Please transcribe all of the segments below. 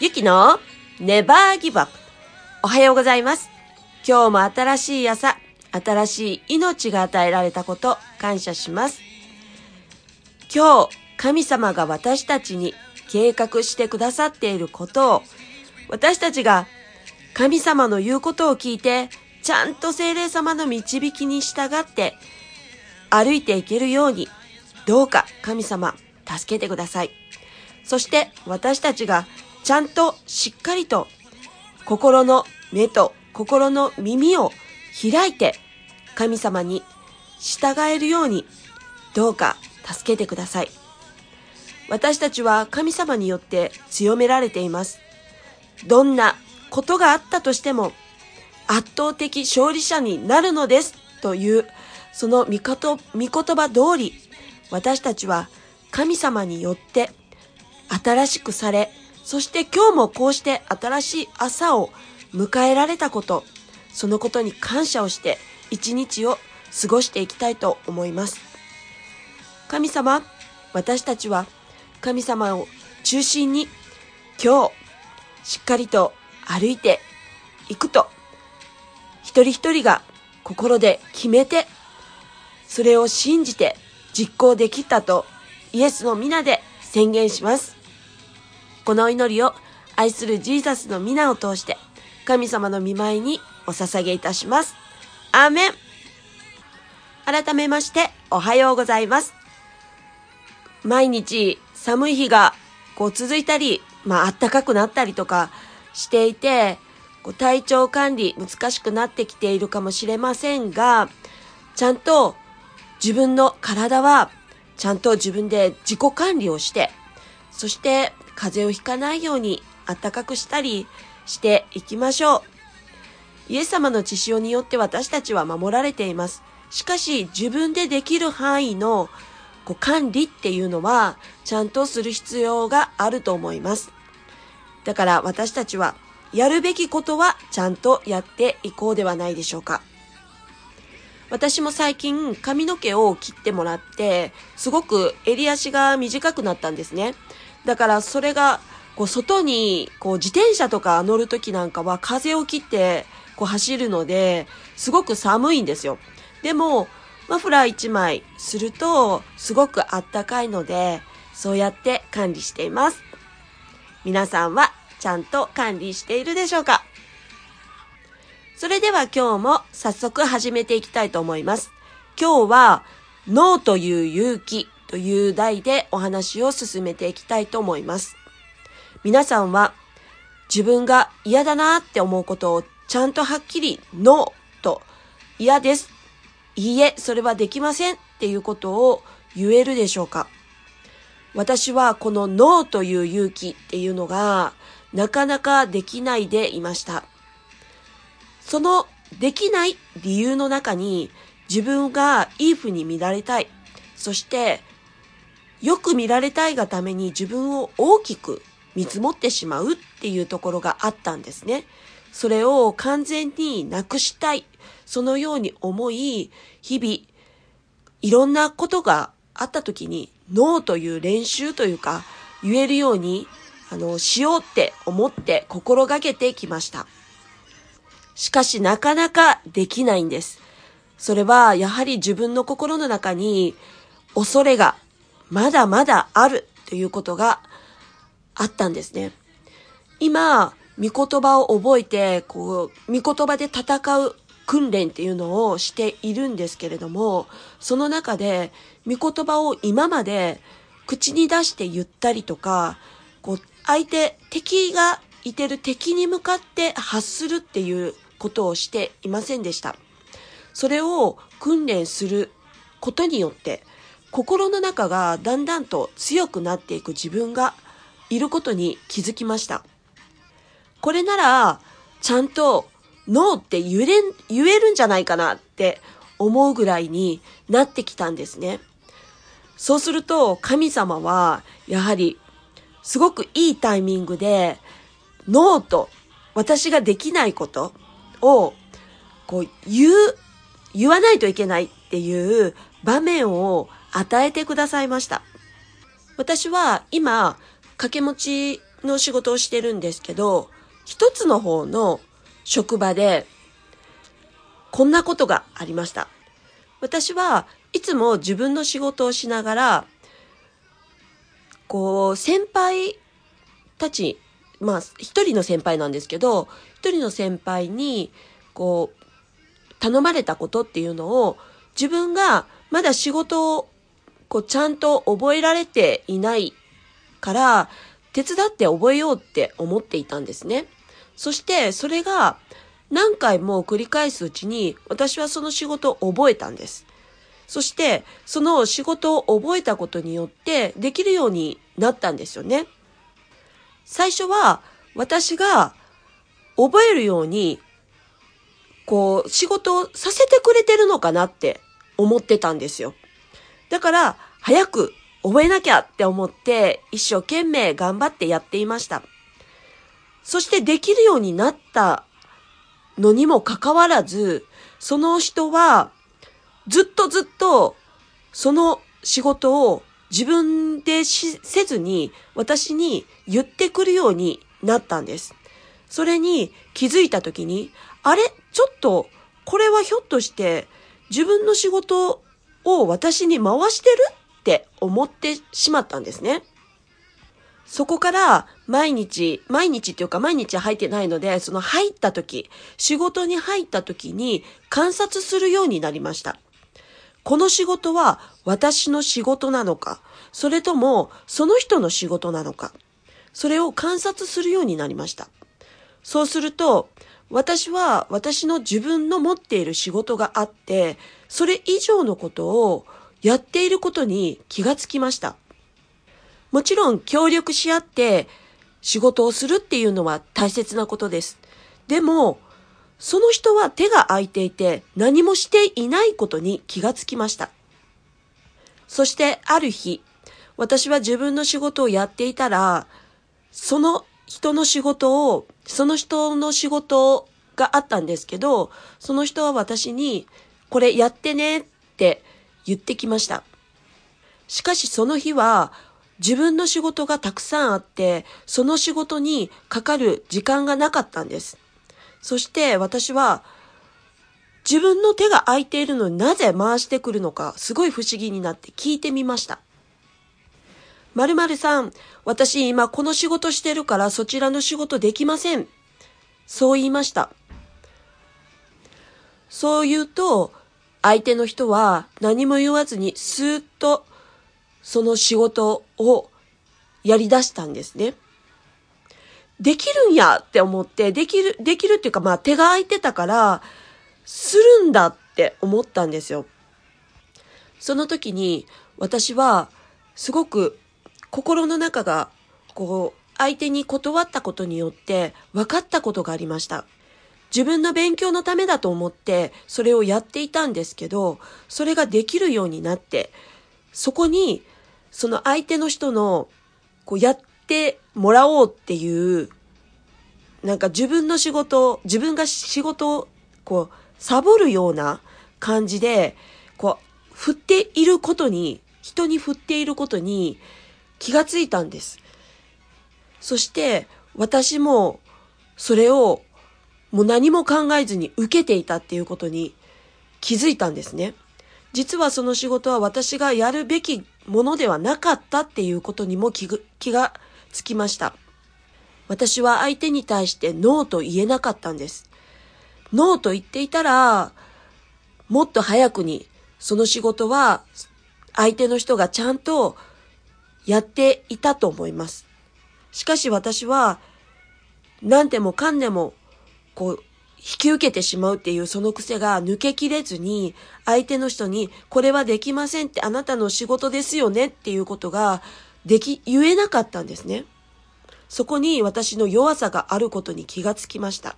ゆきのネバーギブアップ。おはようございます。今日も新しい朝、新しい命が与えられたこと、感謝します。今日、神様が私たちに計画してくださっていることを、私たちが神様の言うことを聞いて、ちゃんと精霊様の導きに従って歩いていけるように、どうか神様、助けてください。そして私たちがちゃんとしっかりと心の目と心の耳を開いて神様に従えるようにどうか助けてください。私たちは神様によって強められています。どんなことがあったとしても圧倒的勝利者になるのですというその御言御言葉通り私たちは神様によって新しくされそして今日もこうして新しい朝を迎えられたことそのことに感謝をして一日を過ごしていきたいと思います神様私たちは神様を中心に今日しっかりと歩いていくと一人一人が心で決めてそれを信じて実行できたとイエスの皆で宣言します。この祈りを愛するジーザスの皆を通して神様の見舞いにお捧げいたします。アーメン改めましておはようございます。毎日寒い日がこう続いたり、まあ暖かくなったりとかしていて、こう体調管理難しくなってきているかもしれませんが、ちゃんと自分の体はちゃんと自分で自己管理をして、そして風邪をひかないように暖かくしたりしていきましょう。イエス様の血潮によって私たちは守られています。しかし自分でできる範囲のこう管理っていうのはちゃんとする必要があると思います。だから私たちはやるべきことはちゃんとやっていこうではないでしょうか。私も最近髪の毛を切ってもらって、すごく襟足が短くなったんですね。だからそれが、こう外に、こう自転車とか乗るときなんかは風を切って、こう走るので、すごく寒いんですよ。でも、マフラー1枚すると、すごくあったかいので、そうやって管理しています。皆さんはちゃんと管理しているでしょうか？それでは今日も早速始めていきたいと思います。今日は、ノーという勇気という題でお話を進めていきたいと思います。皆さんは自分が嫌だなって思うことをちゃんとはっきりノーと嫌です。いいえ、それはできませんっていうことを言えるでしょうか？私はこのノーという勇気っていうのがなかなかできないでいました。そのできない理由の中に自分がいい風に見られたい。そしてよく見られたいがために自分を大きく見積もってしまうっていうところがあったんですね。それを完全になくしたい。そのように思い、日々いろんなことがあった時にノーという練習というか言えるようにあのしようって思って心がけてきました。しかしなかなかできないんです。それはやはり自分の心の中に恐れがまだまだあるということがあったんですね。今、御言葉を覚えて、こう、御言葉で戦う訓練っていうのをしているんですけれども、その中で、御言葉を今まで口に出して言ったりとか、こう、相手、敵がいてる敵に向かって発するっていうことをしていませんでした。それを訓練することによって、心の中がだんだんと強くなっていく自分がいることに気づきました。これなら、ちゃんとノーって言えれん、言えるんじゃないかなって思うぐらいになってきたんですね。そうすると神様はやはりすごくいいタイミングでノーと私ができないことをこう言う、言わないといけないっていう場面を与えてくださいました。私は今、掛け持ちの仕事をしてるんですけど、一つの方の職場で、こんなことがありました。私はいつも自分の仕事をしながら、こう、先輩たち、まあ、一人の先輩なんですけど、一人の先輩に、こう、頼まれたことっていうのを、自分がまだ仕事、こう、ちゃんと覚えられていないから、手伝って覚えようって思っていたんですね。そして、それが何回も繰り返すうちに、私はその仕事を覚えたんです。そして、その仕事を覚えたことによって、できるようになったんですよね。最初は、私が覚えるように、こう、仕事をさせてくれてるのかなって思ってたんですよ。だから、早く覚えなきゃって思って一生懸命頑張ってやっていました。そしてできるようになったのにもかかわらず、その人はずっとずっとその仕事を自分でせずに私に言ってくるようになったんです。それに気づいた時に、あれ？ちょっとこれはひょっとして自分の仕事を私に回してるって思ってしまったんですね。そこから毎日、毎日っていうか毎日入ってないので、その入った時、仕事に入った時に観察するようになりました。この仕事は私の仕事なのか、それともその人の仕事なのか、それを観察するようになりました。そうすると、私は私の自分の持っている仕事があって、それ以上のことをやっていることに気がつきました。もちろん協力し合って仕事をするっていうのは大切なことです。でも、その人は手が空いていて何もしていないことに気がつきました。そしてある日、私は自分の仕事をやっていたら、その人の仕事を、その人の仕事があったんですけど、その人は私に、これやってねって言ってきました。しかしその日は自分の仕事がたくさんあって、その仕事にかかる時間がなかったんです。そして私は自分の手が空いているのになぜ回してくるのかすごい不思議になって聞いてみました。〇〇さん、私今この仕事してるからそちらの仕事できません。そう言いました。そう言うと、相手の人は何も言わずにスーッとその仕事をやり出したんですね。できるんやって思って、できる、できるっていうかまあ手が空いてたから、するんだって思ったんですよ。その時に私はすごく心の中がこう相手に断ったことによって分かったことがありました。自分の勉強のためだと思ってそれをやっていたんですけど、それができるようになって、そこにその相手の人のこうやってもらおうっていう、なんか自分の仕事、自分が仕事をこうサボるような感じで、こう振っていることに、人に振っていることに気がついたんです。そして私もそれをもう何も考えずに受けていたっていうことに気づいたんですね。実はその仕事は私がやるべきものではなかったっていうことにも気がつきました。私は相手に対してノーと言えなかったんです。ノーと言っていたら、もっと早くにその仕事は相手の人がちゃんとやっていたと思います。しかし私は何でもかんでもこう引き受けてしまうっていうその癖が抜けきれずに、相手の人に、これはできませんってあなたの仕事ですよねっていうことが、でき、言えなかったんですね。そこに私の弱さがあることに気がつきました。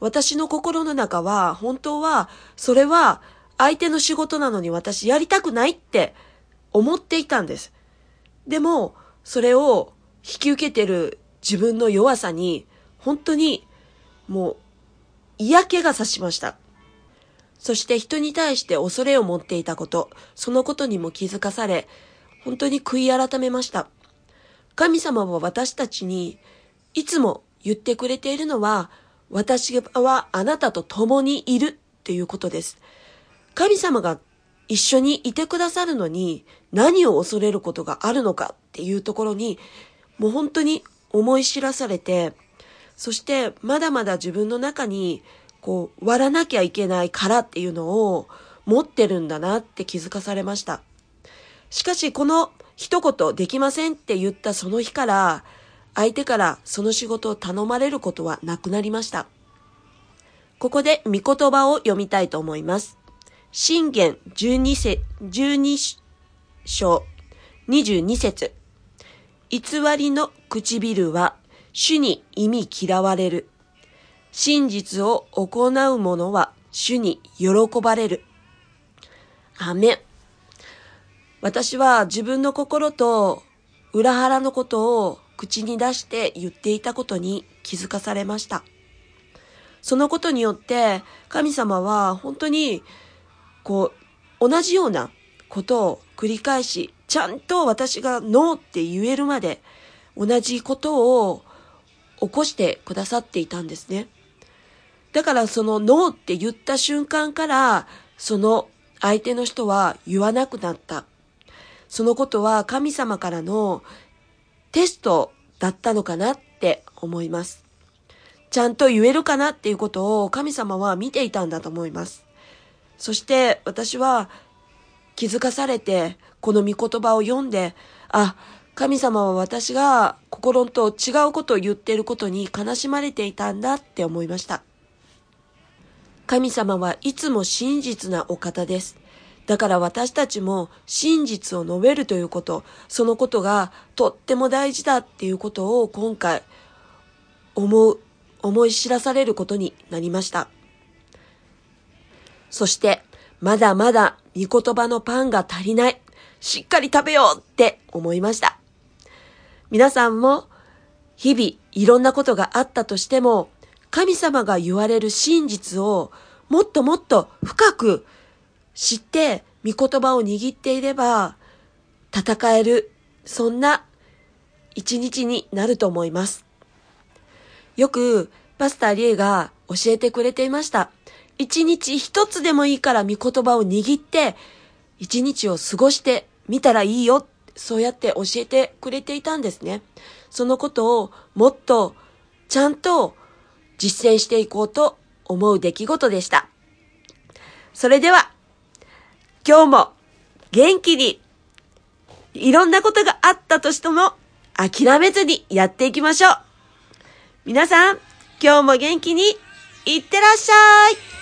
私の心の中は、本当は、それは相手の仕事なのに私やりたくないって思っていたんです。でも、それを引き受けてる自分の弱さに、本当にもう嫌気がさしました。そして人に対して恐れを持っていたこと、そのことにも気づかされ、本当に悔い改めました。神様は私たちにいつも言ってくれているのは、私はあなたと共にいるっていうことです。神様が一緒にいてくださるのに何を恐れることがあるのかっていうところにもう本当に思い知らされて、そしてまだまだ自分の中にこう割らなきゃいけない殻っていうのを持ってるんだなって気づかされました。しかしこの一言できませんって言ったその日から相手からその仕事を頼まれることはなくなりました。ここで御言葉を読みたいと思います。信玄12節、12章22節偽りの唇は主に意味嫌われる。真実を行う者は主に喜ばれる。アメン。私は自分の心と裏腹のことを口に出して言っていたことに気づかされました。そのことによって神様は本当にこう同じようなことを繰り返しちゃんと私がノーって言えるまで同じことを起こしてくださっていたんですね。だからそのノーって言った瞬間からその相手の人は言わなくなった。そのことは神様からのテストだったのかなって思います。ちゃんと言えるかなっていうことを神様は見ていたんだと思います。そして私は気づかされてこの御言葉を読んで、あ、神様は私が心と違うことを言っていることに悲しまれていたんだって思いました。神様はいつも真実なお方です。だから私たちも真実を述べるということ、そのことがとっても大事だっていうことを今回思う、思い知らされることになりました。そして、まだまだ御言葉のパンが足りない。しっかり食べようって思いました。皆さんも日々いろんなことがあったとしても、神様が言われる真実をもっともっと深く知って御言葉を握っていれば戦える、そんな一日になると思います。よくパスタリエが教えてくれていました。一日一つでもいいから御言葉を握って一日を過ごしてみたらいいよ。そうやって教えてくれていたんですね。そのことをもっとちゃんと実践していこうと思う出来事でした。それでは、今日も元気にいろんなことがあったとしても諦めずにやっていきましょう。皆さん、今日も元気にいってらっしゃい